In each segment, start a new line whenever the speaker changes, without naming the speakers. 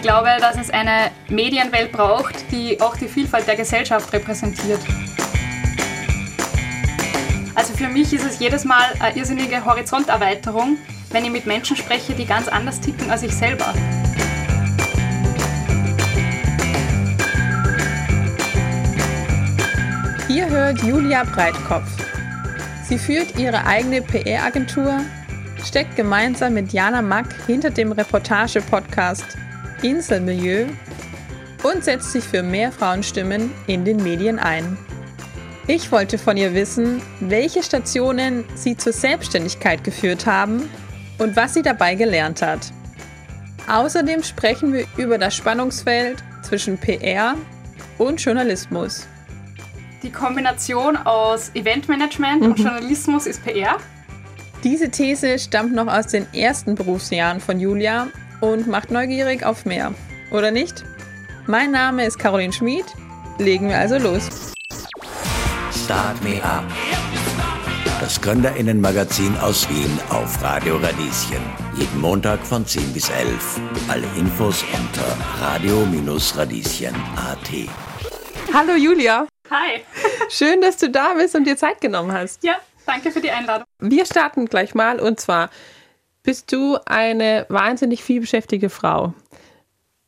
Ich glaube, dass es eine Medienwelt braucht, die auch die Vielfalt der Gesellschaft repräsentiert. Also für mich ist es jedes Mal eine irrsinnige Horizonterweiterung, wenn ich mit Menschen spreche, die ganz anders ticken als ich selber.
Ihr hört Julia Breitkopf. Sie führt ihre eigene PR-Agentur, steckt gemeinsam mit Jana Mack hinter dem Reportage-Podcast Inselmilieu und setzt sich für mehr Frauenstimmen in den Medien ein. Ich wollte von ihr wissen, welche Stationen sie zur Selbstständigkeit geführt haben und was sie dabei gelernt hat. Außerdem sprechen wir über das Spannungsfeld zwischen PR und Journalismus.
Die Kombination aus Eventmanagement und Journalismus ist PR.
Diese These stammt noch aus den ersten Berufsjahren von Julia und macht neugierig auf mehr. Oder nicht? Mein Name ist Caroline Schmid. Legen wir also los.
Start Me Up. Das Gründerinnenmagazin aus Wien auf Radio Radieschen. Jeden Montag von 10 bis 11. Alle Infos unter radio-radieschen.at.
Hallo Julia.
Hi.
Schön, dass du da bist und dir Zeit genommen hast.
Ja, danke für die Einladung.
Wir starten gleich mal und zwar bist du eine wahnsinnig vielbeschäftigte Frau.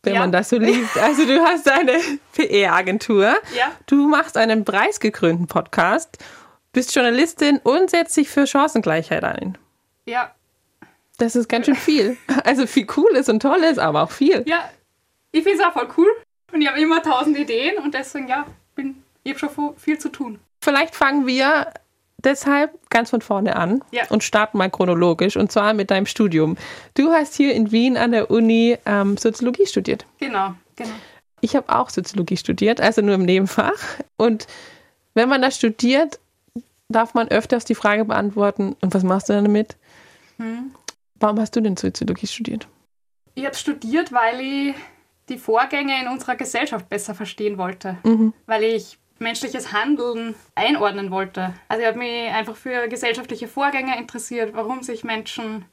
Wenn
Ja.
man das so liest. Also du hast eine PR-Agentur.
Ja.
Du machst einen preisgekrönten Podcast, bist Journalistin und setzt dich für Chancengleichheit ein.
Ja,
Das ist ganz schön viel. Also viel Cooles und Tolles, aber auch viel.
ja, ich finde es auch voll cool. Und ich habe immer tausend Ideen und deswegen, ja, bin, ich habe schon viel zu tun.
Vielleicht fangen wir deshalb ganz von vorne an
Ja.
und starten mal chronologisch und zwar mit deinem Studium. Du hast hier in Wien an der Uni ähm, Soziologie studiert.
Genau, genau.
Ich habe auch Soziologie studiert, also nur im Nebenfach. Und wenn man das studiert, darf man öfters die Frage beantworten, und was machst du denn damit?
Hm.
Warum hast du denn Soziologie studiert?
Ich habe studiert, weil ich die Vorgänge in unserer Gesellschaft besser verstehen wollte.
Mhm.
Weil ich menschliches Handeln einordnen wollte. Also ich habe mich einfach für gesellschaftliche Vorgänge interessiert, warum sich Menschen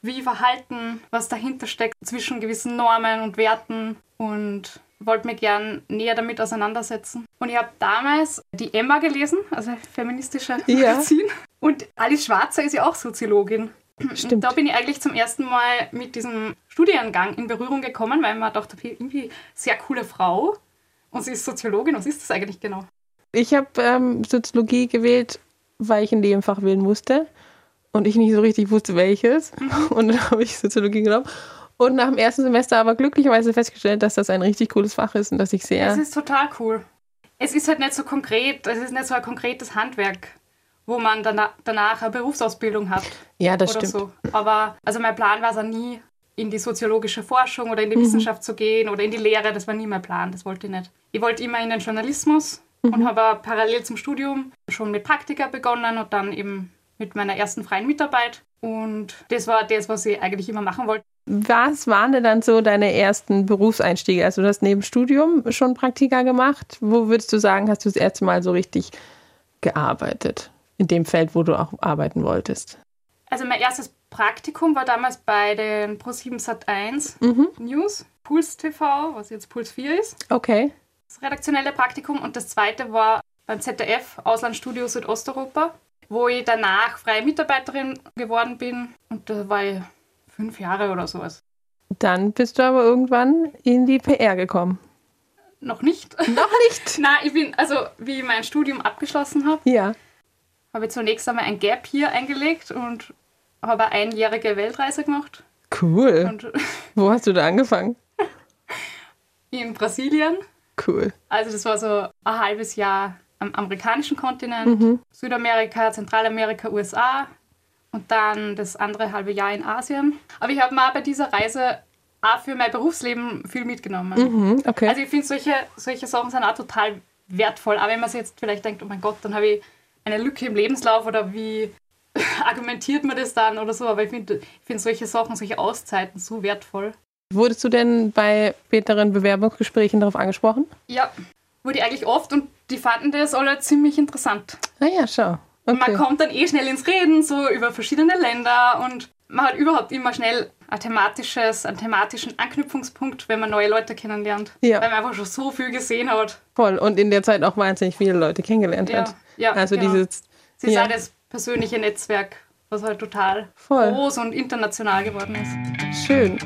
wie verhalten, was dahinter steckt zwischen gewissen Normen und Werten und wollte mich gern näher damit auseinandersetzen. Und ich habe damals die Emma gelesen, also feministische
Ja.
Magazin. Und Alice Schwarzer ist ja auch Soziologin.
Stimmt.
Und da bin ich eigentlich zum ersten Mal mit diesem Studiengang in Berührung gekommen, weil man dachte, irgendwie sehr coole Frau und sie ist Soziologin. Was ist das eigentlich genau?
Ich habe ähm, Soziologie gewählt, weil ich ein Nebenfach wählen musste und ich nicht so richtig wusste, welches. Und dann habe ich Soziologie genommen. Und nach dem ersten Semester aber glücklicherweise festgestellt, dass das ein richtig cooles Fach ist und dass ich sehr.
Es ist total cool. Es ist halt nicht so konkret, es ist nicht so ein konkretes Handwerk, wo man danach, eine Berufsausbildung hat
Ja, das
oder
stimmt.
so. Aber also mein Plan war es auch nie, in die soziologische Forschung oder in
Mhm.
die Wissenschaft zu gehen oder in die Lehre. Das war nie mein Plan, das wollte ich nicht. Ich wollte immer in den Journalismus
Mhm.
und habe parallel zum Studium schon mit Praktika begonnen und dann eben mit meiner ersten freien Mitarbeit. Und das war das, was ich eigentlich immer machen wollte.
Was waren denn dann so deine ersten Berufseinstiege? Also du hast neben Studium schon Praktika gemacht. Wo würdest du sagen, hast du das erste Mal so richtig gearbeitet? In dem Feld, wo du auch arbeiten wolltest?
Also mein erstes Praktikum war damals bei den Pro7 Sat1
Mhm.
News, Puls TV, was jetzt Puls 4 ist.
Okay.
Das redaktionelle Praktikum. Und das zweite war beim ZDF, Auslandsstudio Südosteuropa, wo ich danach freie Mitarbeiterin geworden bin. Und da war ich fünf Jahre oder sowas.
Dann bist du aber irgendwann in die PR gekommen.
Noch nicht.
Noch nicht?
Nein, ich bin, also wie ich mein Studium abgeschlossen habe,
Ja.
habe ich zunächst einmal ein Gap hier eingelegt und habe eine einjährige Weltreise gemacht.
Cool.
Und
Wo hast du da angefangen?
in Brasilien.
Cool.
Also das war so ein halbes Jahr am amerikanischen Kontinent, Südamerika, Zentralamerika, USA und dann das andere halbe Jahr in Asien. Aber ich habe mal bei dieser Reise auch für mein Berufsleben viel mitgenommen.
Mhm, okay.
Also ich finde, solche, solche Sachen sind auch total wertvoll. Aber wenn man sich jetzt vielleicht denkt, oh mein Gott, dann habe ich eine Lücke im Lebenslauf oder wie argumentiert man das dann oder so. Aber ich finde ich find solche Sachen, solche Auszeiten so wertvoll.
Wurdest du denn bei späteren Bewerbungsgesprächen darauf angesprochen?
Ja, wurde ich eigentlich oft und die fanden das alle ziemlich interessant.
Ah ja, schau.
Und
Okay.
man kommt dann eh schnell ins Reden, so über verschiedene Länder und man hat überhaupt immer schnell ein thematisches, einen thematischen Anknüpfungspunkt, wenn man neue Leute kennenlernt.
Ja.
Weil man einfach schon so viel gesehen hat.
Voll. Und in der Zeit auch wahnsinnig viele Leute kennengelernt
Ja,
hat.
ja,
also
genau.
dieses.
Sie
ja,
auch das persönliche Netzwerk, was halt total
Voll.
groß und international geworden ist.
schön.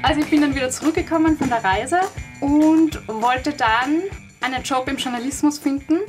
Also ich bin dann wieder zurückgekommen von der Reise und wollte dann einen Job im Journalismus finden.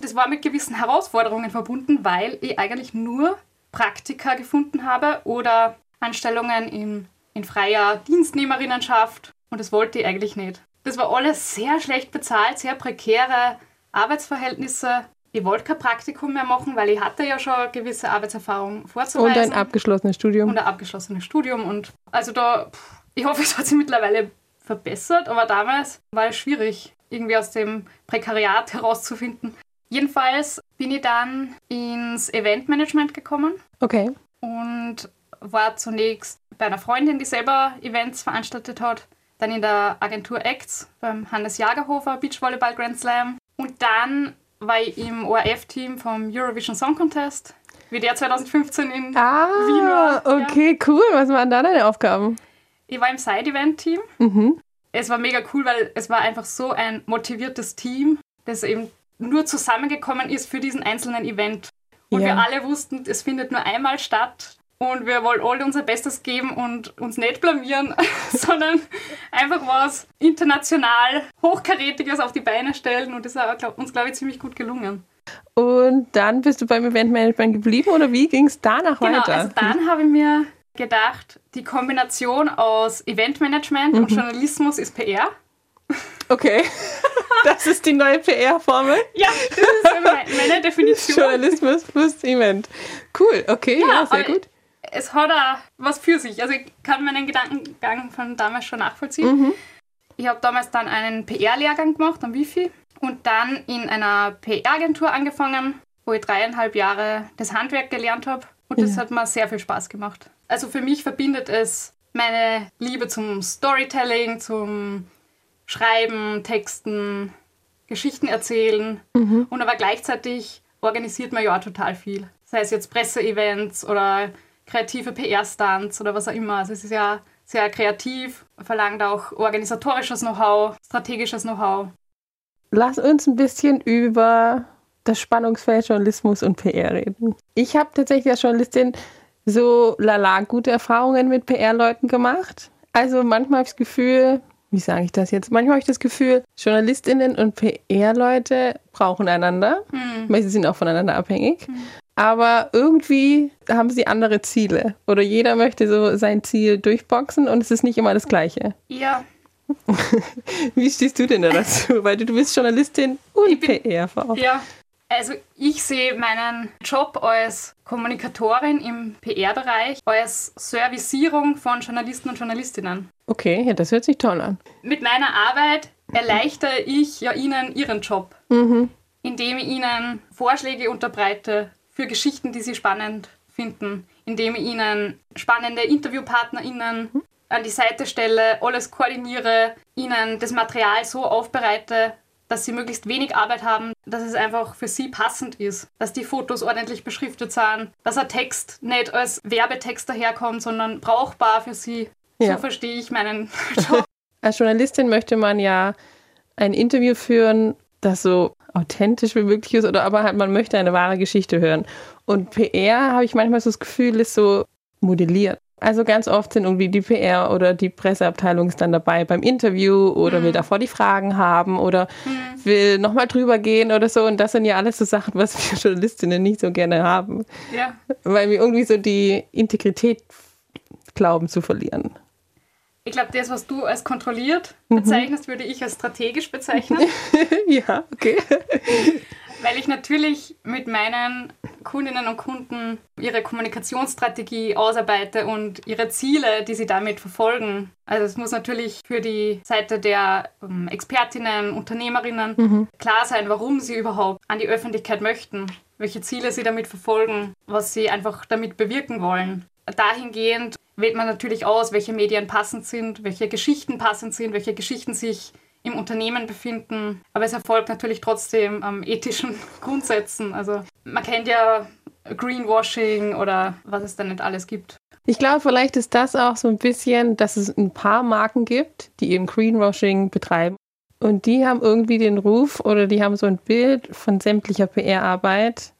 Das war mit gewissen Herausforderungen verbunden, weil ich eigentlich nur Praktika gefunden habe oder Anstellungen in, in freier Dienstnehmerinnenschaft und das wollte ich eigentlich nicht. Das war alles sehr schlecht bezahlt, sehr prekäre Arbeitsverhältnisse. Ich wollte kein Praktikum mehr machen, weil ich hatte ja schon gewisse Arbeitserfahrung vorzuweisen
Und ein abgeschlossenes Studium.
und ein abgeschlossenes Studium. Und also da, ich hoffe, es hat sich mittlerweile verbessert, aber damals war es schwierig, irgendwie aus dem Prekariat herauszufinden. Jedenfalls bin ich dann ins Eventmanagement gekommen
Okay.
und war zunächst bei einer Freundin, die selber Events veranstaltet hat, dann in der Agentur Acts beim Hannes Jagerhofer Beachvolleyball Grand Slam und dann war ich im ORF-Team vom Eurovision Song Contest, wie der 2015 in Wien
Ah,
war. Ja.
okay, cool. Was waren da deine Aufgaben?
Ich war im Side-Event-Team.
Mhm.
Es war mega cool, weil es war einfach so ein motiviertes Team, das eben nur zusammengekommen ist für diesen einzelnen Event. Und
Ja.
wir alle wussten, es findet nur einmal statt und wir wollen alle unser Bestes geben und uns nicht blamieren, sondern einfach was international Hochkarätiges auf die Beine stellen und das ist uns, glaube ich, ziemlich gut gelungen.
Und dann bist du beim Eventmanagement geblieben oder wie ging es danach
Genau,
weiter?
also dann habe ich mir gedacht, die Kombination aus Eventmanagement und
Mhm.
Journalismus ist PR.
Okay. Das ist die neue PR-Formel.
Ja, das ist meine, Definition.
Journalismus plus Event. Cool, okay, ja, sehr
aber
gut.
Es hat auch was für sich. Also ich kann meinen Gedankengang von damals schon nachvollziehen.
Mhm.
Ich habe damals dann einen PR-Lehrgang gemacht am Wifi und dann in einer PR-Agentur angefangen, wo ich dreieinhalb Jahre das Handwerk gelernt habe. Und das
Ja.
hat mir sehr viel Spaß gemacht. Also für mich verbindet es meine Liebe zum Storytelling, zum Schreiben, Texten, Geschichten erzählen
Mhm.
und aber gleichzeitig organisiert man ja auch total viel. Sei es jetzt Presseevents oder kreative PR-Stunts oder was auch immer. Also es ist ja sehr kreativ, verlangt auch organisatorisches Know-how, strategisches Know-how.
Lass uns ein bisschen über das Spannungsfeld Journalismus und PR reden. Ich habe tatsächlich als Journalistin so lala gute Erfahrungen mit PR-Leuten gemacht. Also manchmal habe ich das Gefühl, wie sage ich das jetzt? Manchmal habe ich das Gefühl, Journalistinnen und PR-Leute brauchen einander, weil sie sind auch voneinander abhängig. Aber irgendwie haben sie andere Ziele. Oder jeder möchte so sein Ziel durchboxen und es ist nicht immer das Gleiche.
Ja,
Wie stehst du denn da dazu? Weil du, du bist Journalistin und PR-Frau.
ja. Also ich sehe meinen Job als Kommunikatorin im PR-Bereich als Servicierung von Journalisten und Journalistinnen.
Okay, ja, das hört sich toll an.
Mit meiner Arbeit erleichtere ich ja Ihnen Ihren Job,
Mhm.
indem ich Ihnen Vorschläge unterbreite für Geschichten, die Sie spannend finden, indem ich Ihnen spannende InterviewpartnerInnen an die Seite stelle, alles koordiniere, Ihnen das Material so aufbereite, dass Sie möglichst wenig Arbeit haben, dass es einfach für Sie passend ist, dass die Fotos ordentlich beschriftet sind, dass ein Text nicht als Werbetext daherkommt, sondern brauchbar für Sie.
Ja.
So verstehe ich meinen Job.
Als Journalistin möchte man ja ein Interview führen, das so authentisch wie möglich ist, oder aber halt man möchte eine wahre Geschichte hören. Und PR, habe ich manchmal so das Gefühl, ist so modelliert. Also ganz oft sind irgendwie die PR oder die Presseabteilung ist dann dabei beim Interview oder will davor die Fragen haben oder will nochmal drüber gehen oder so. Und das sind ja alles so Sachen, was wir Journalistinnen nicht so gerne haben,
Ja.
weil wir irgendwie so die Integrität glauben zu verlieren.
Ich glaube, das, was du als kontrolliert
Mhm.
bezeichnest, würde ich als strategisch bezeichnen,
ja, okay.
weil ich natürlich mit meinen Kundinnen und Kunden ihre Kommunikationsstrategie ausarbeite und ihre Ziele, die sie damit verfolgen. Also es muss natürlich für die Seite der ähm, Expertinnen, Unternehmerinnen klar sein, warum sie überhaupt an die Öffentlichkeit möchten, welche Ziele sie damit verfolgen, was sie einfach damit bewirken wollen. Dahingehend wählt man natürlich aus, welche Medien passend sind, welche Geschichten passend sind, welche Geschichten sich im Unternehmen befinden. Aber es erfolgt natürlich trotzdem am ethischen Grundsätzen. Also man kennt ja Greenwashing oder was es da nicht alles gibt.
Ich glaube, vielleicht ist das auch so ein bisschen, dass es ein paar Marken gibt, die eben Greenwashing betreiben. Und die haben irgendwie den Ruf oder die haben so ein Bild von sämtlicher PR-Arbeit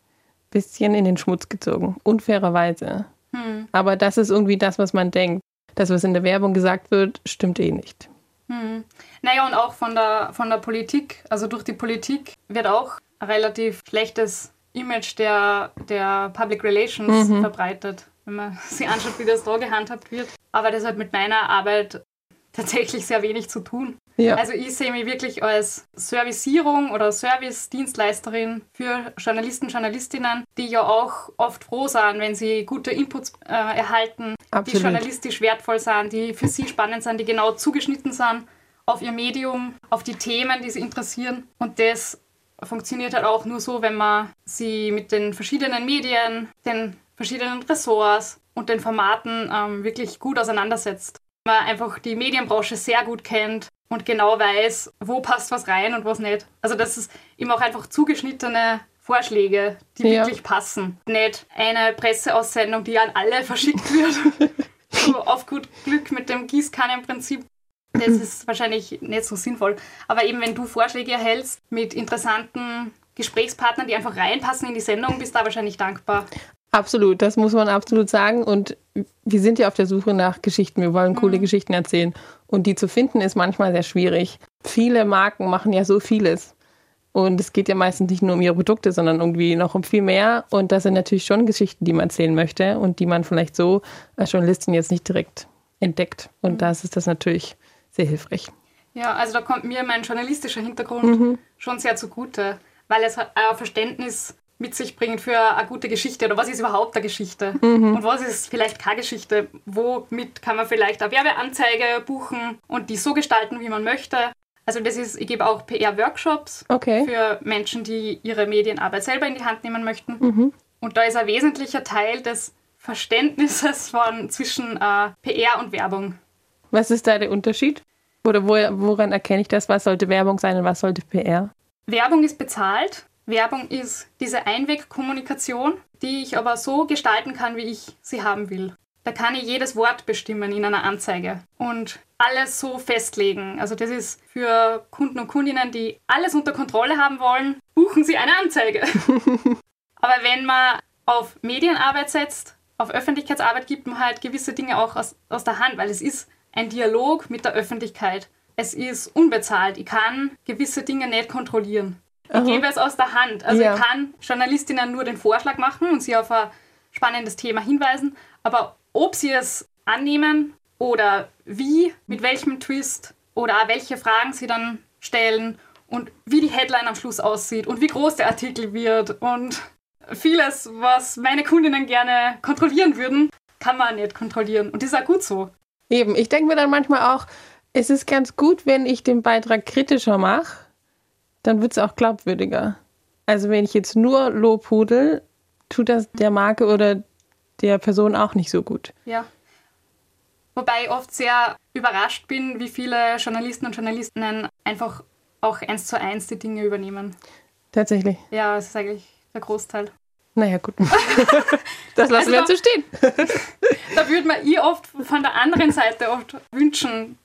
bisschen in den Schmutz gezogen. Unfairerweise. Hm. Aber das ist irgendwie das, was man denkt. Das, was in der Werbung gesagt wird, stimmt eh nicht.
Hm. Naja, und auch von der, von der Politik. Also durch die Politik wird auch ein relativ schlechtes Image der, der Public Relations mhm. verbreitet, wenn man sich anschaut, wie das da gehandhabt wird. Aber das hat mit meiner Arbeit tatsächlich sehr wenig zu tun. Ja. Also ich sehe mich wirklich als Servicierung oder Service-Dienstleisterin für Journalisten, Journalistinnen, die ja auch oft froh sind, wenn sie gute Inputs äh, erhalten, Absolut. die journalistisch wertvoll sind, die für sie spannend sind, die genau zugeschnitten sind auf ihr Medium, auf die Themen, die sie interessieren. Und das funktioniert halt auch nur so, wenn man sie mit den verschiedenen Medien, den verschiedenen Ressorts und den Formaten ähm, wirklich gut auseinandersetzt. Man einfach die Medienbranche sehr gut kennt und genau weiß, wo passt was rein und was nicht. Also das ist eben auch einfach zugeschnittene Vorschläge, die ja. wirklich passen. Nicht eine Presseaussendung, die an alle verschickt wird. so auf gut Glück mit dem Gießkannenprinzip. Das ist wahrscheinlich nicht so sinnvoll. Aber eben, wenn du Vorschläge erhältst mit interessanten Gesprächspartnern, die einfach reinpassen in die Sendung, bist du da wahrscheinlich dankbar.
Absolut, das muss man absolut sagen. Und wir sind ja auf der Suche nach Geschichten. Wir wollen coole mhm. Geschichten erzählen. Und die zu finden ist manchmal sehr schwierig. Viele Marken machen ja so vieles. Und es geht ja meistens nicht nur um ihre Produkte, sondern irgendwie noch um viel mehr. Und das sind natürlich schon Geschichten, die man erzählen möchte und die man vielleicht so als Journalistin jetzt nicht direkt entdeckt. Und mhm. das ist das natürlich sehr hilfreich.
Ja, also da kommt mir mein journalistischer Hintergrund mhm. schon sehr zugute, weil es ein Verständnis mit sich bringt für eine gute Geschichte oder was ist überhaupt eine Geschichte mhm. und was ist vielleicht keine Geschichte, womit kann man vielleicht eine Werbeanzeige buchen und die so gestalten, wie man möchte. Also das ist, ich gebe auch PR-Workshops okay. für Menschen, die ihre Medienarbeit selber in die Hand nehmen möchten. Mhm. Und da ist ein wesentlicher Teil des Verständnisses von zwischen äh, PR und Werbung.
Was ist da der Unterschied? Oder wo, woran erkenne ich das? Was sollte Werbung sein und was sollte PR?
Werbung ist bezahlt. Werbung ist diese Einwegkommunikation, die ich aber so gestalten kann, wie ich sie haben will. Da kann ich jedes Wort bestimmen in einer Anzeige und alles so festlegen. Also das ist für Kunden und Kundinnen, die alles unter Kontrolle haben wollen, buchen sie eine Anzeige. aber wenn man auf Medienarbeit setzt, auf Öffentlichkeitsarbeit gibt man halt gewisse Dinge auch aus, aus der Hand, weil es ist ein Dialog mit der Öffentlichkeit. Es ist unbezahlt. Ich kann gewisse Dinge nicht kontrollieren. Ich gebe es aus der Hand. Also ja. ich kann Journalistinnen nur den Vorschlag machen und sie auf ein spannendes Thema hinweisen. Aber ob sie es annehmen oder wie, mit welchem Twist oder welche Fragen sie dann stellen und wie die Headline am Schluss aussieht und wie groß der Artikel wird und vieles, was meine Kundinnen gerne kontrollieren würden, kann man nicht kontrollieren. Und das ist auch gut so.
Eben, ich denke mir dann manchmal auch, es ist ganz gut, wenn ich den Beitrag kritischer mache, dann wird es auch glaubwürdiger. Also wenn ich jetzt nur Lobhudel, tut das der Marke oder der Person auch nicht so gut.
Ja. Wobei ich oft sehr überrascht bin, wie viele Journalisten und Journalistinnen einfach auch eins zu eins die Dinge übernehmen.
Tatsächlich.
Ja, das ist eigentlich der Großteil.
Naja, gut. Das lassen also wir da, so stehen.
Da würde man ich oft von der anderen Seite oft wünschen,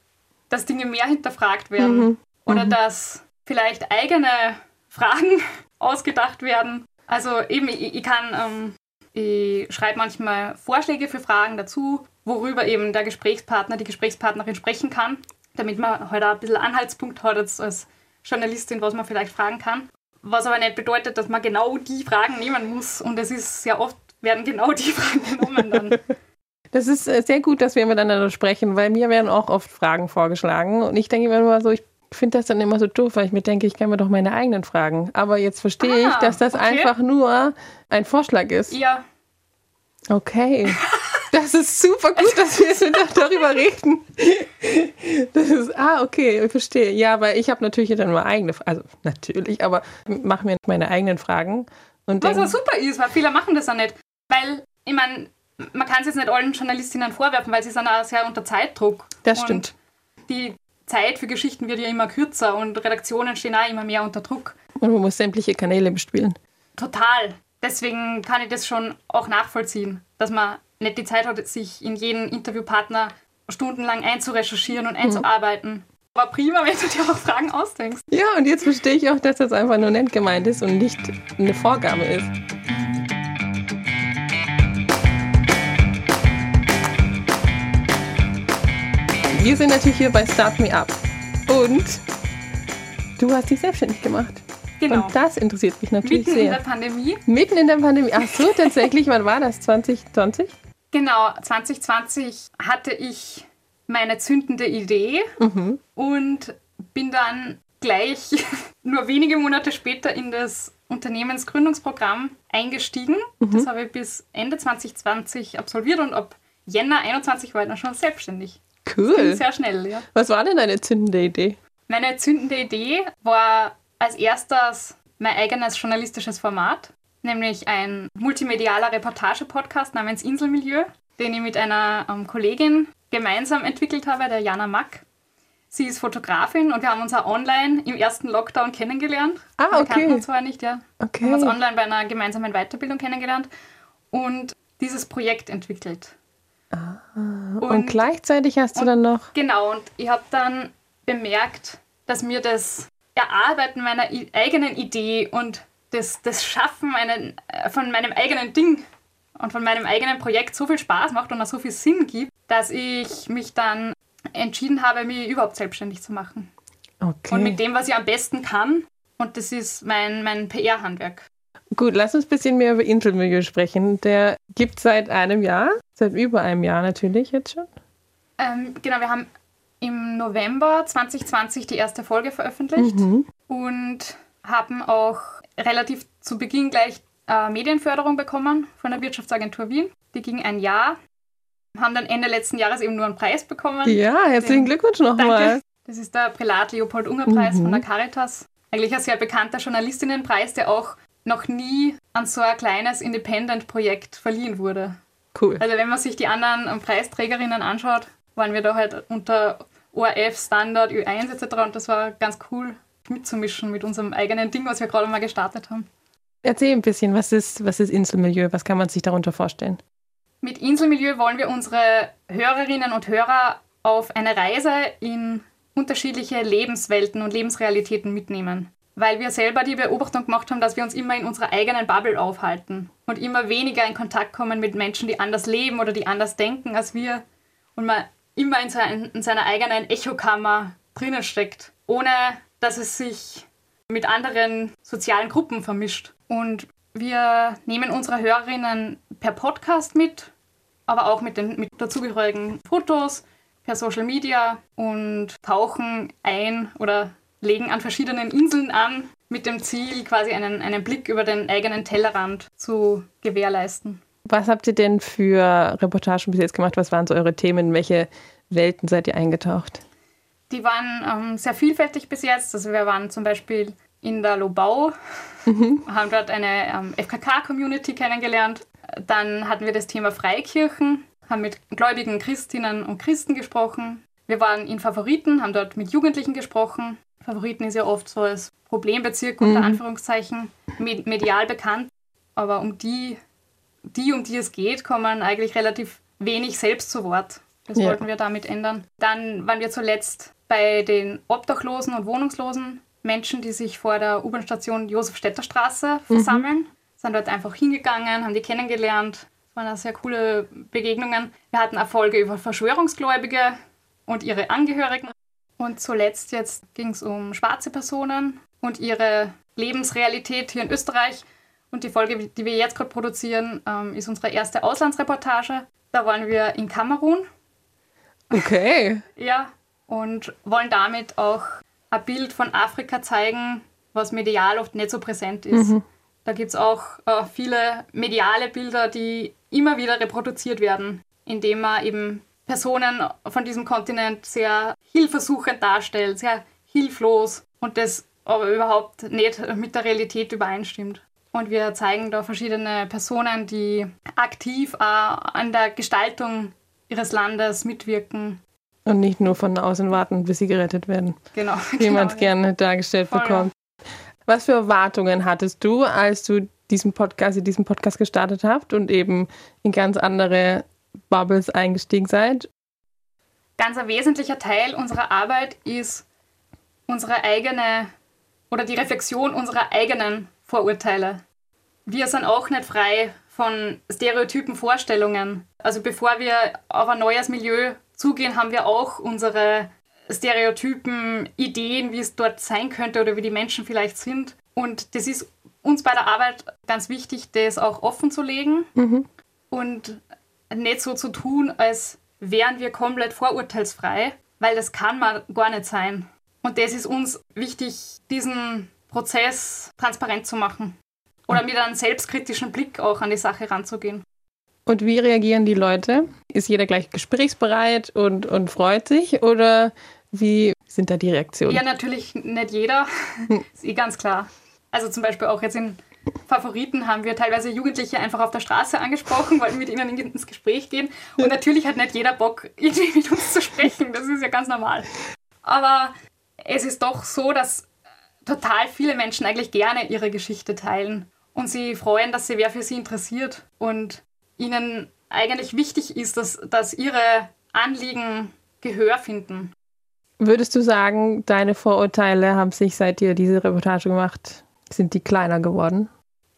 dass Dinge mehr hinterfragt werden. Mhm. Oder mhm. dass vielleicht eigene Fragen ausgedacht werden. Also eben, ich, ich kann, ähm, ich schreibe manchmal Vorschläge für Fragen dazu, worüber eben der Gesprächspartner, die Gesprächspartnerin sprechen kann, damit man halt ein bisschen Anhaltspunkt hat als Journalistin, was man vielleicht fragen kann. Was aber nicht bedeutet, dass man genau die Fragen nehmen muss. Und es ist sehr oft, werden genau die Fragen genommen dann.
Das ist äh, sehr gut, dass wir miteinander sprechen, weil mir werden auch oft Fragen vorgeschlagen. Und ich denke immer so, ich finde das dann immer so doof, weil ich mir denke, ich kann mir doch meine eigenen fragen. Aber jetzt verstehe ah, ich, dass das okay. einfach nur ein Vorschlag ist.
Ja.
Okay. Das ist super gut, dass wir jetzt darüber reden. Das ist, ah, okay, ich verstehe. Ja, weil ich habe natürlich dann nur eigene, also natürlich, aber mache mir meine eigenen Fragen. Und
Was auch super ist, weil viele machen das ja nicht. Weil, ich meine, man kann es jetzt nicht allen Journalistinnen vorwerfen, weil sie sind auch sehr unter Zeitdruck.
Das stimmt.
die Zeit für Geschichten wird ja immer kürzer und Redaktionen stehen auch immer mehr unter Druck.
Und man muss sämtliche Kanäle bespielen.
Total. Deswegen kann ich das schon auch nachvollziehen, dass man nicht die Zeit hat, sich in jeden Interviewpartner stundenlang einzurecherchieren und einzuarbeiten. Aber prima, wenn du dir auch Fragen ausdenkst.
Ja, und jetzt verstehe ich auch, dass das einfach nur nett gemeint ist und nicht eine Vorgabe ist. Wir sind natürlich hier bei Start Me Up. Und du hast dich selbstständig gemacht.
Genau.
Und das interessiert mich natürlich
Mitten in
sehr.
der Pandemie.
Mitten in der Pandemie. Ach so, tatsächlich. Wann war das? 2020?
Genau, 2020 hatte ich meine zündende Idee und bin dann gleich nur wenige Monate später in das Unternehmensgründungsprogramm eingestiegen. Das habe ich bis Ende 2020 absolviert und ab Jänner 21 war ich dann schon selbstständig. Ging
Cool.
sehr schnell, ja.
Was war denn deine zündende Idee?
Meine zündende Idee war als erstes mein eigenes journalistisches Format, nämlich ein multimedialer Reportage-Podcast namens Inselmilieu, den ich mit einer ähm, Kollegin gemeinsam entwickelt habe, der Jana Mack. Sie ist Fotografin und wir haben uns auch online im ersten Lockdown kennengelernt.
Ah,
Wir
okay.
kannten uns vorher nicht, ja.
Okay.
Wir haben uns online bei einer gemeinsamen Weiterbildung kennengelernt und dieses Projekt entwickelt.
Und, gleichzeitig hast du dann noch.
Genau, und ich habe dann bemerkt, dass mir das Erarbeiten meiner eigenen Idee und das, das Schaffen einen, äh, von meinem eigenen Ding und von meinem eigenen Projekt so viel Spaß macht und auch so viel Sinn gibt, dass ich mich dann entschieden habe, mich überhaupt selbstständig zu machen.
Okay.
Und mit dem, was ich am besten kann, und das ist mein, mein PR-Handwerk.
Gut, lass uns ein bisschen mehr über Inselmilieu sprechen. Der gibt seit einem Jahr, seit über einem Jahr natürlich jetzt schon.
Ähm, genau, wir haben im November 2020 die erste Folge veröffentlicht und haben auch relativ zu Beginn gleich äh, Medienförderung bekommen von der Wirtschaftsagentur Wien. Die ging ein Jahr. Haben dann Ende letzten Jahres eben nur einen Preis bekommen.
Ja, herzlichen
Den-
Glückwunsch nochmal.
Das ist der Prälat Leopold Unger Preis von der Caritas. Eigentlich ein sehr bekannter Journalistinnenpreis, der auch noch nie an so ein kleines Independent-Projekt verliehen wurde.
Cool.
Also wenn man sich die anderen ähm, Preisträgerinnen anschaut, waren wir da halt unter ORF, Standard, Ö1 etc. Und das war ganz cool mitzumischen mit unserem eigenen Ding, was wir gerade mal gestartet haben.
Erzähl ein bisschen, was ist, was ist Inselmilieu? Was kann man sich darunter vorstellen?
Mit Inselmilieu wollen wir unsere Hörerinnen und Hörer auf eine Reise in unterschiedliche Lebenswelten und Lebensrealitäten mitnehmen. Weil wir selber die Beobachtung gemacht haben, dass wir uns immer in unserer eigenen Bubble aufhalten und immer weniger in Kontakt kommen mit Menschen, die anders leben oder die anders denken als wir und man immer in, sein, in seiner eigenen Echokammer drinnen steckt, ohne dass es sich mit anderen sozialen Gruppen vermischt. Und wir nehmen unsere Hörerinnen per Podcast mit, aber auch mit den mit dazugehörigen Fotos, per Social Media und tauchen ein oder legen an verschiedenen Inseln an, mit dem Ziel, quasi einen, einen Blick über den eigenen Tellerrand zu gewährleisten.
Was habt ihr denn für Reportagen bis jetzt gemacht? Was waren so eure Themen? In welche Welten seid ihr eingetaucht?
Die waren ähm, sehr vielfältig bis jetzt. Also wir waren zum Beispiel in der Lobau, haben dort eine ähm, FKK-Community kennengelernt. Dann hatten wir das Thema Freikirchen, haben mit gläubigen Christinnen und Christen gesprochen. Wir waren in Favoriten, haben dort mit Jugendlichen gesprochen. Favoriten ist ja oft so als Problembezirk unter Anführungszeichen med medial bekannt. Aber um die, die, um die es geht, kommen eigentlich relativ wenig selbst zu Wort. Das
Ja.
wollten wir damit ändern. Dann waren wir zuletzt bei den Obdachlosen und Wohnungslosen Menschen, die sich vor der U-Bahn-Station Josef-Städter Straße versammeln. Sind dort einfach hingegangen, haben die kennengelernt. Das waren auch sehr coole Begegnungen. Wir hatten Erfolge über Verschwörungsgläubige und ihre Angehörigen. Und zuletzt jetzt ging es um schwarze Personen und ihre Lebensrealität hier in Österreich. Und die Folge, die wir jetzt gerade produzieren, ähm, ist unsere erste Auslandsreportage. Da waren wir in Kamerun
Okay.
ja, und wollen damit auch ein Bild von Afrika zeigen, was medial oft nicht so präsent ist. Da gibt es auch äh, viele mediale Bilder, die immer wieder reproduziert werden, indem man eben Personen von diesem Kontinent sehr hilfesuchend darstellt, sehr hilflos und das aber überhaupt nicht mit der Realität übereinstimmt. Und wir zeigen da verschiedene Personen, die aktiv an der Gestaltung ihres Landes mitwirken.
Und nicht nur von außen warten, bis sie gerettet werden.
Genau.
Wie man es gerne dargestellt
Voll,
bekommt. Was für Erwartungen hattest du, als du diesen Podcast, diesen Podcast gestartet habt und eben in ganz andere Bubbles eingestiegen seid?
Ganz ein wesentlicher Teil unserer Arbeit ist unsere eigene oder die Reflexion unserer eigenen Vorurteile. Wir sind auch nicht frei von stereotypen Vorstellungen. Also bevor wir auf ein neues Milieu zugehen, haben wir auch unsere Stereotypen, Ideen, wie es dort sein könnte oder wie die Menschen vielleicht sind. Und das ist uns bei der Arbeit ganz wichtig, das auch offen zu legen und nicht so zu tun, als wären wir komplett vorurteilsfrei, weil das kann man gar nicht sein. Und das ist uns wichtig, diesen Prozess transparent zu machen. Oder mit einem selbstkritischen Blick auch an die Sache ranzugehen.
Und wie reagieren die Leute? Ist jeder gleich gesprächsbereit und, und freut sich? Oder wie sind da die Reaktionen?
Ja, natürlich nicht jeder. ist eh ganz klar. Also zum Beispiel auch jetzt in Favoriten haben wir teilweise Jugendliche einfach auf der Straße angesprochen, wollten mit ihnen ins Gespräch gehen. Und natürlich hat nicht jeder Bock, irgendwie mit uns zu sprechen. Das ist ja ganz normal. Aber es ist doch so, dass total viele Menschen eigentlich gerne ihre Geschichte teilen. Und sie freuen, dass sie wer für sie interessiert. Und ihnen eigentlich wichtig ist, dass, dass ihre Anliegen Gehör finden.
Würdest du sagen, deine Vorurteile haben sich seit ihr diese Reportage gemacht, sind die kleiner geworden?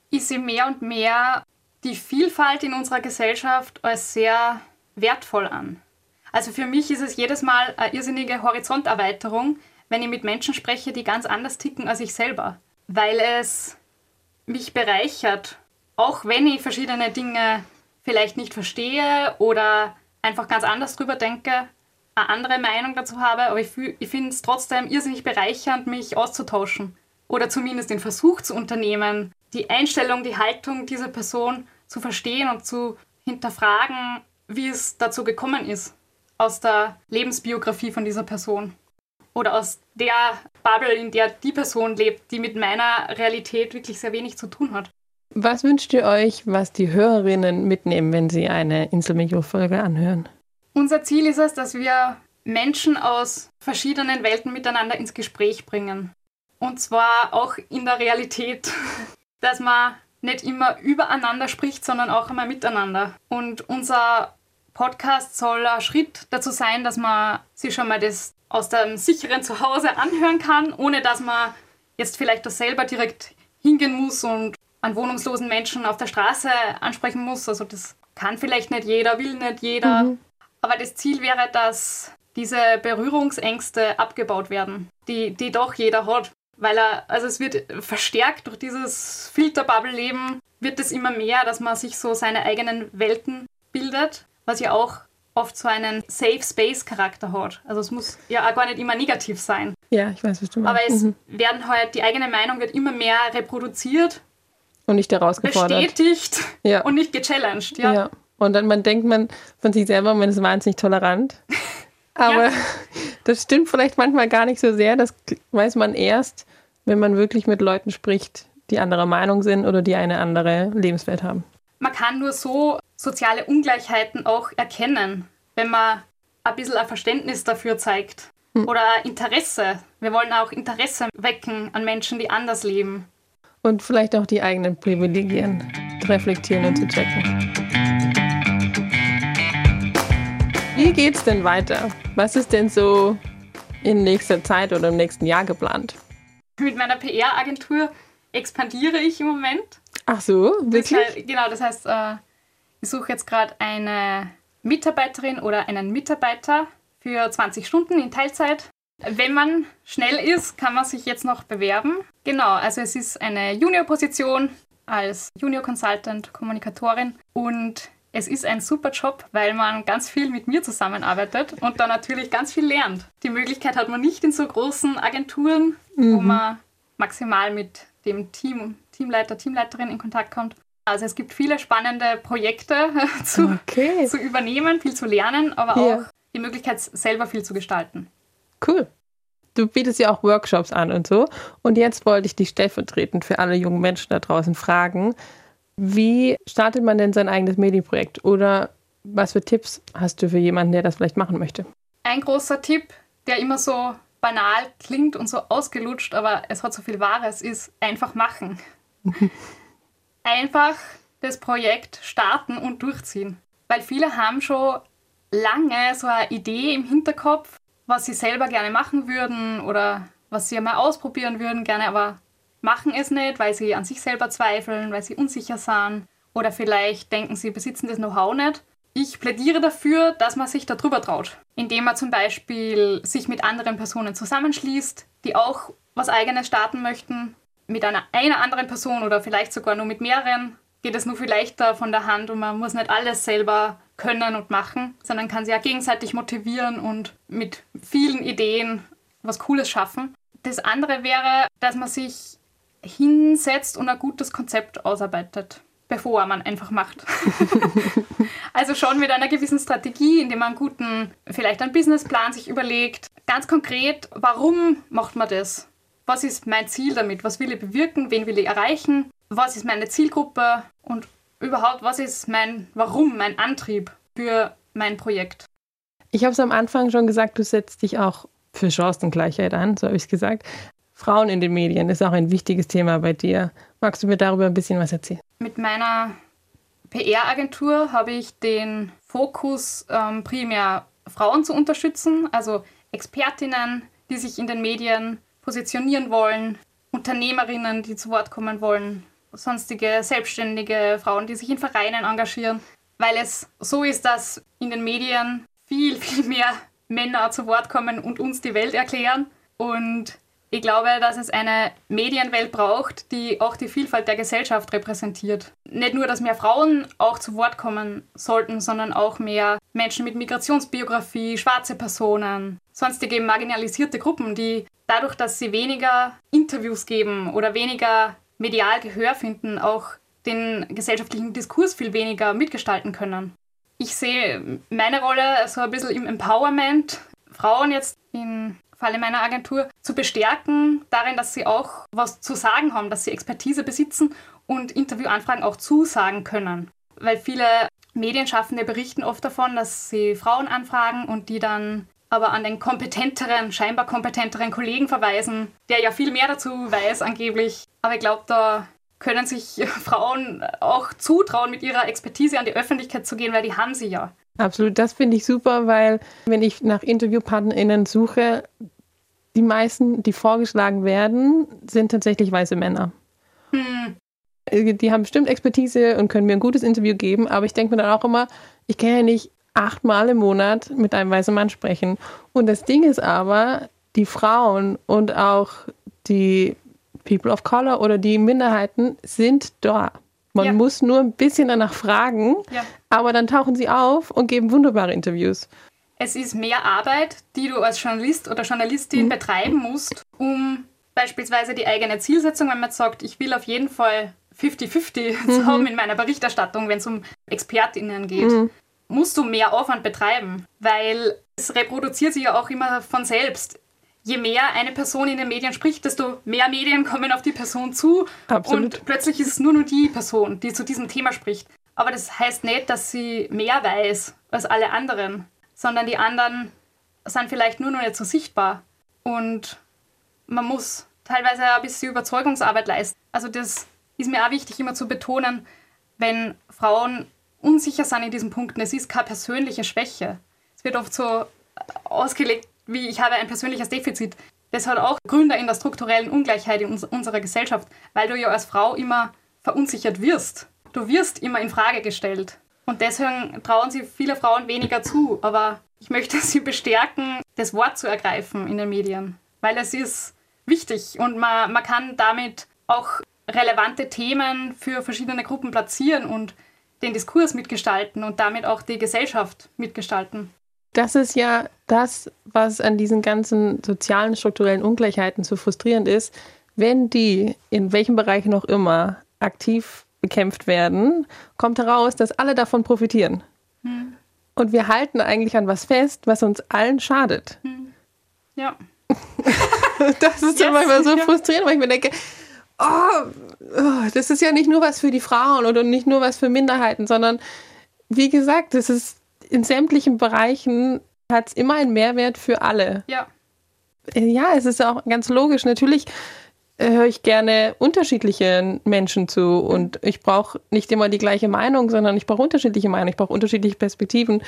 Ich sehe mehr und mehr die Vielfalt in unserer Gesellschaft als sehr wertvoll an. Also für mich ist es jedes Mal eine irrsinnige Horizonterweiterung, wenn ich mit Menschen spreche, die ganz anders ticken als ich selber. Weil es mich bereichert, auch wenn ich verschiedene Dinge vielleicht nicht verstehe oder einfach ganz anders drüber denke, eine andere Meinung dazu habe, aber ich, ich finde es trotzdem irrsinnig bereichernd, mich auszutauschen. Oder zumindest den Versuch zu unternehmen, die Einstellung, die Haltung dieser Person zu verstehen und zu hinterfragen, wie es dazu gekommen ist. Aus der Lebensbiografie von dieser Person. Oder aus der Bubble, in der die Person lebt, die mit meiner Realität wirklich sehr wenig zu tun hat.
Was wünscht ihr euch, was die Hörerinnen mitnehmen, wenn sie eine Inselmikro-Folge anhören?
Unser Ziel ist es, dass wir Menschen aus verschiedenen Welten miteinander ins Gespräch bringen. Und zwar auch in der Realität, dass man nicht immer übereinander spricht, sondern auch einmal miteinander. Und unser Podcast soll ein Schritt dazu sein, dass man sich schon mal das aus dem sicheren Zuhause anhören kann, ohne dass man jetzt vielleicht das selber direkt hingehen muss und einen wohnungslosen Menschen auf der Straße ansprechen muss. Also das kann vielleicht nicht jeder, will nicht jeder. Aber das Ziel wäre, dass diese Berührungsängste abgebaut werden, die, die doch jeder hat. Weil er, also es wird verstärkt durch dieses Filterbubble-Leben, wird es immer mehr, dass man sich so seine eigenen Welten bildet, was ja auch oft so einen Safe Space-Charakter hat. Also es muss ja auch gar nicht immer negativ sein.
Ja, ich weiß, was du meinst.
Aber es
Mhm.
werden halt, die eigene Meinung wird immer mehr reproduziert,
Und nicht herausgefordert.
bestätigt
Ja.
und nicht gechallenged. Ja.
Ja. Und dann man denkt man von sich selber, man ist wahnsinnig tolerant. Aber
Ja.
das stimmt vielleicht manchmal gar nicht so sehr. Das weiß man erst, wenn man wirklich mit Leuten spricht, die anderer Meinung sind oder die eine andere Lebenswelt haben.
man kann nur so soziale Ungleichheiten auch erkennen, wenn man ein bisschen ein Verständnis dafür zeigt. Oder ein Interesse. Wir wollen auch Interesse wecken an Menschen, die anders leben.
Und vielleicht auch die eigenen Privilegien reflektieren und zu checken. Wie geht's denn weiter? Was ist denn so in nächster Zeit oder im nächsten Jahr geplant?
Mit meiner PR-Agentur expandiere ich im Moment.
Ach so,
Das
wirklich?
heißt, genau, das heißt, äh, ich suche jetzt gerade eine Mitarbeiterin oder einen Mitarbeiter für 20 Stunden in Teilzeit. Wenn man schnell ist, kann man sich jetzt noch bewerben. Genau, also es ist eine Junior-Position als Junior Consultant, Kommunikatorin und es ist ein super Job, weil man ganz viel mit mir zusammenarbeitet und da natürlich ganz viel lernt. Die Möglichkeit hat man nicht in so großen Agenturen, wo man maximal mit dem Team, Teamleiter, Teamleiterin in Kontakt kommt. Also es gibt viele spannende Projekte zu,
Okay.
zu übernehmen, viel zu lernen, aber
Ja.
auch die Möglichkeit, selber viel zu gestalten.
Cool. Du bietest ja auch Workshops an und so. Und jetzt wollte ich dich stellvertretend für alle jungen Menschen da draußen fragen, wie startet man denn sein eigenes Medienprojekt? Oder was für Tipps hast du für jemanden, der das vielleicht machen möchte?
Ein großer Tipp, der immer so banal klingt und so ausgelutscht, aber es hat so viel Wahres, ist einfach machen. einfach das Projekt starten und durchziehen. Weil viele haben schon lange so eine Idee im Hinterkopf, was sie selber gerne machen würden oder was sie mal ausprobieren würden, gerne aber machen es nicht, weil sie an sich selber zweifeln, weil sie unsicher sind oder vielleicht denken, sie besitzen das Know-how nicht. Ich plädiere dafür, dass man sich darüber traut, indem man zum Beispiel sich mit anderen Personen zusammenschließt, die auch was eigenes starten möchten. Mit einer, einer anderen Person oder vielleicht sogar nur mit mehreren geht es nur viel leichter von der Hand und man muss nicht alles selber können und machen, sondern kann sich ja gegenseitig motivieren und mit vielen Ideen was Cooles schaffen. Das andere wäre, dass man sich hinsetzt und ein gutes Konzept ausarbeitet, bevor man einfach macht. also schon mit einer gewissen Strategie, indem man einen guten, vielleicht einen Businessplan sich überlegt. Ganz konkret, warum macht man das? Was ist mein Ziel damit? Was will ich bewirken? Wen will ich erreichen? Was ist meine Zielgruppe? Und überhaupt, was ist mein Warum, mein Antrieb für mein Projekt?
Ich habe es am Anfang schon gesagt, du setzt dich auch für Chancengleichheit an, so habe ich es gesagt. Frauen in den Medien ist auch ein wichtiges Thema bei dir. Magst du mir darüber ein bisschen was erzählen?
Mit meiner PR-Agentur habe ich den Fokus, ähm, primär Frauen zu unterstützen, also Expertinnen, die sich in den Medien positionieren wollen, Unternehmerinnen, die zu Wort kommen wollen, sonstige selbstständige Frauen, die sich in Vereinen engagieren, weil es so ist, dass in den Medien viel, viel mehr Männer zu Wort kommen und uns die Welt erklären. Und ich glaube, dass es eine Medienwelt braucht, die auch die Vielfalt der Gesellschaft repräsentiert. Nicht nur, dass mehr Frauen auch zu Wort kommen sollten, sondern auch mehr Menschen mit Migrationsbiografie, schwarze Personen, sonstige marginalisierte Gruppen, die dadurch, dass sie weniger Interviews geben oder weniger medial Gehör finden, auch den gesellschaftlichen Diskurs viel weniger mitgestalten können. Ich sehe meine Rolle so ein bisschen im Empowerment, Frauen jetzt im Falle meiner Agentur zu bestärken, darin, dass sie auch was zu sagen haben, dass sie Expertise besitzen und Interviewanfragen auch zusagen können. Weil viele Medienschaffende berichten oft davon, dass sie Frauen anfragen und die dann aber an den kompetenteren, scheinbar kompetenteren Kollegen verweisen, der ja viel mehr dazu weiß angeblich. Aber ich glaube, da können sich Frauen auch zutrauen, mit ihrer Expertise an die Öffentlichkeit zu gehen, weil die haben sie ja.
Absolut, das finde ich super, weil wenn ich nach InterviewpartnerInnen suche, die meisten, die vorgeschlagen werden, sind tatsächlich weiße Männer. Hm. Die haben bestimmt Expertise und können mir ein gutes Interview geben, aber ich denke mir dann auch immer, ich kann ja nicht achtmal im Monat mit einem weißen Mann sprechen. Und das Ding ist aber, die Frauen und auch die People of Color oder die Minderheiten sind da. Man ja. muss nur ein bisschen danach fragen, ja. aber dann tauchen sie auf und geben wunderbare Interviews.
Es ist mehr Arbeit, die du als Journalist oder Journalistin mhm. betreiben musst, um beispielsweise die eigene Zielsetzung, wenn man sagt, ich will auf jeden Fall 50-50 mhm. haben in meiner Berichterstattung, wenn es um ExpertInnen geht. Mhm musst du mehr Aufwand betreiben, weil es reproduziert sich ja auch immer von selbst. Je mehr eine Person in den Medien spricht, desto mehr Medien kommen auf die Person zu Absolut. und plötzlich ist es nur noch die Person, die zu diesem Thema spricht. Aber das heißt nicht, dass sie mehr weiß als alle anderen, sondern die anderen sind vielleicht nur noch nicht so sichtbar. Und man muss teilweise ein bisschen Überzeugungsarbeit leisten. Also das ist mir auch wichtig, immer zu betonen, wenn Frauen unsicher sind in diesen Punkten. Es ist keine persönliche Schwäche. Es wird oft so ausgelegt, wie ich habe ein persönliches Defizit. Das hat auch Gründe in der strukturellen Ungleichheit in uns, unserer Gesellschaft, weil du ja als Frau immer verunsichert wirst. Du wirst immer in Frage gestellt. Und deswegen trauen sich viele Frauen weniger zu. Aber ich möchte sie bestärken, das Wort zu ergreifen in den Medien. Weil es ist wichtig und man, man kann damit auch relevante Themen für verschiedene Gruppen platzieren und den Diskurs mitgestalten und damit auch die Gesellschaft mitgestalten.
Das ist ja das, was an diesen ganzen sozialen, strukturellen Ungleichheiten so frustrierend ist. Wenn die in welchem Bereich noch immer aktiv bekämpft werden, kommt heraus, dass alle davon profitieren. Hm. Und wir halten eigentlich an was fest, was uns allen schadet. Hm.
Ja.
das ist yes. manchmal so frustrierend, weil ich mir denke, oh, oh, das ist ja nicht nur was für die Frauen oder nicht nur was für Minderheiten, sondern wie gesagt, das ist in sämtlichen Bereichen hat es immer einen Mehrwert für alle.
Ja.
Ja, es ist auch ganz logisch. Natürlich äh, höre ich gerne unterschiedlichen Menschen zu und ich brauche nicht immer die gleiche Meinung, sondern ich brauche unterschiedliche Meinungen, ich brauche unterschiedliche Perspektiven.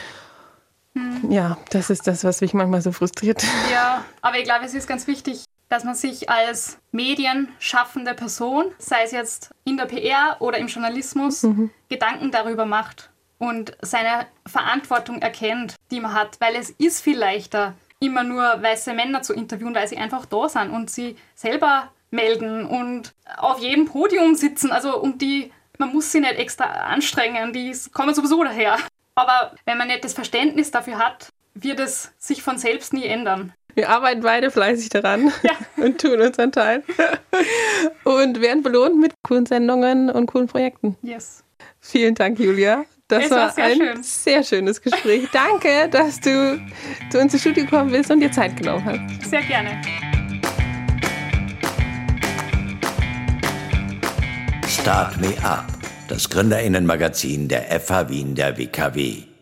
Hm. Ja, das ist das, was mich manchmal so frustriert.
Ja, aber ich glaube, es ist ganz wichtig, dass man sich als medienschaffende Person, sei es jetzt in der PR oder im Journalismus, mhm. Gedanken darüber macht und seine Verantwortung erkennt, die man hat, weil es ist viel leichter, immer nur weiße Männer zu interviewen, weil sie einfach da sind und sie selber melden und auf jedem Podium sitzen. Also um die, man muss sie nicht extra anstrengen, die kommen sowieso daher. Aber wenn man nicht das Verständnis dafür hat, wird es sich von selbst nie ändern.
Wir arbeiten beide fleißig daran ja. und tun unseren Teil. und werden belohnt mit coolen Sendungen und coolen Projekten.
Yes.
Vielen Dank, Julia. Das war, war sehr ein schön. sehr schönes Gespräch. Danke, dass du zu uns ins Studio gekommen bist und dir Zeit genommen hast.
Sehr gerne.
Start Me Up, das Gründerinnenmagazin der FH Wien der WKW.